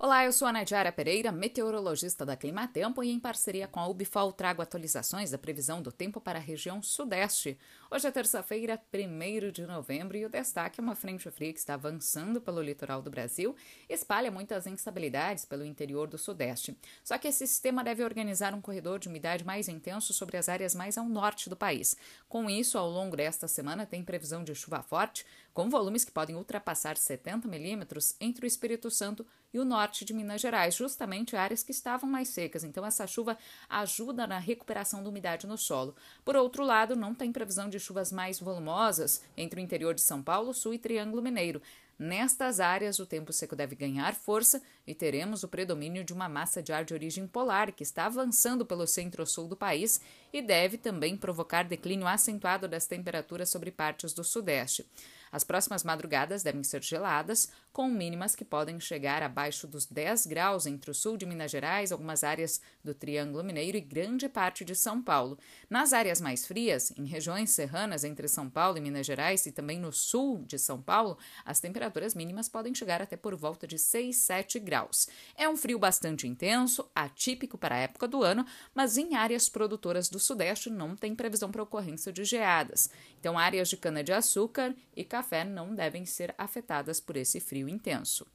Olá, eu sou a Nadiara Pereira, meteorologista da Climatempo e em parceria com a Ubifol trago atualizações da previsão do tempo para a região sudeste. Hoje é terça-feira, 1 de novembro e o destaque é uma frente fria que está avançando pelo litoral do Brasil e espalha muitas instabilidades pelo interior do sudeste. Só que esse sistema deve organizar um corredor de umidade mais intenso sobre as áreas mais ao norte do país. Com isso, ao longo desta semana tem previsão de chuva forte, com volumes que podem ultrapassar 70 milímetros entre o Espírito Santo e o norte de Minas Gerais, justamente áreas que estavam mais secas. Então, essa chuva ajuda na recuperação da umidade no solo. Por outro lado, não tem previsão de chuvas mais volumosas entre o interior de São Paulo, Sul e Triângulo Mineiro. Nestas áreas, o tempo seco deve ganhar força e teremos o predomínio de uma massa de ar de origem polar que está avançando pelo centro-sul do país e deve também provocar declínio acentuado das temperaturas sobre partes do sudeste. As próximas madrugadas devem ser geladas, com mínimas que podem chegar abaixo dos 10 graus entre o sul de Minas Gerais, algumas áreas do Triângulo Mineiro e grande parte de São Paulo. Nas áreas mais frias, em regiões serranas entre São Paulo e Minas Gerais e também no sul de São Paulo, as temperaturas mínimas podem chegar até por volta de 6, 7 graus. É um frio bastante intenso, atípico para a época do ano, mas em áreas produtoras do sudeste não tem previsão para ocorrência de geadas. Então, áreas de cana-de-açúcar e café não devem ser afetadas por esse frio intenso.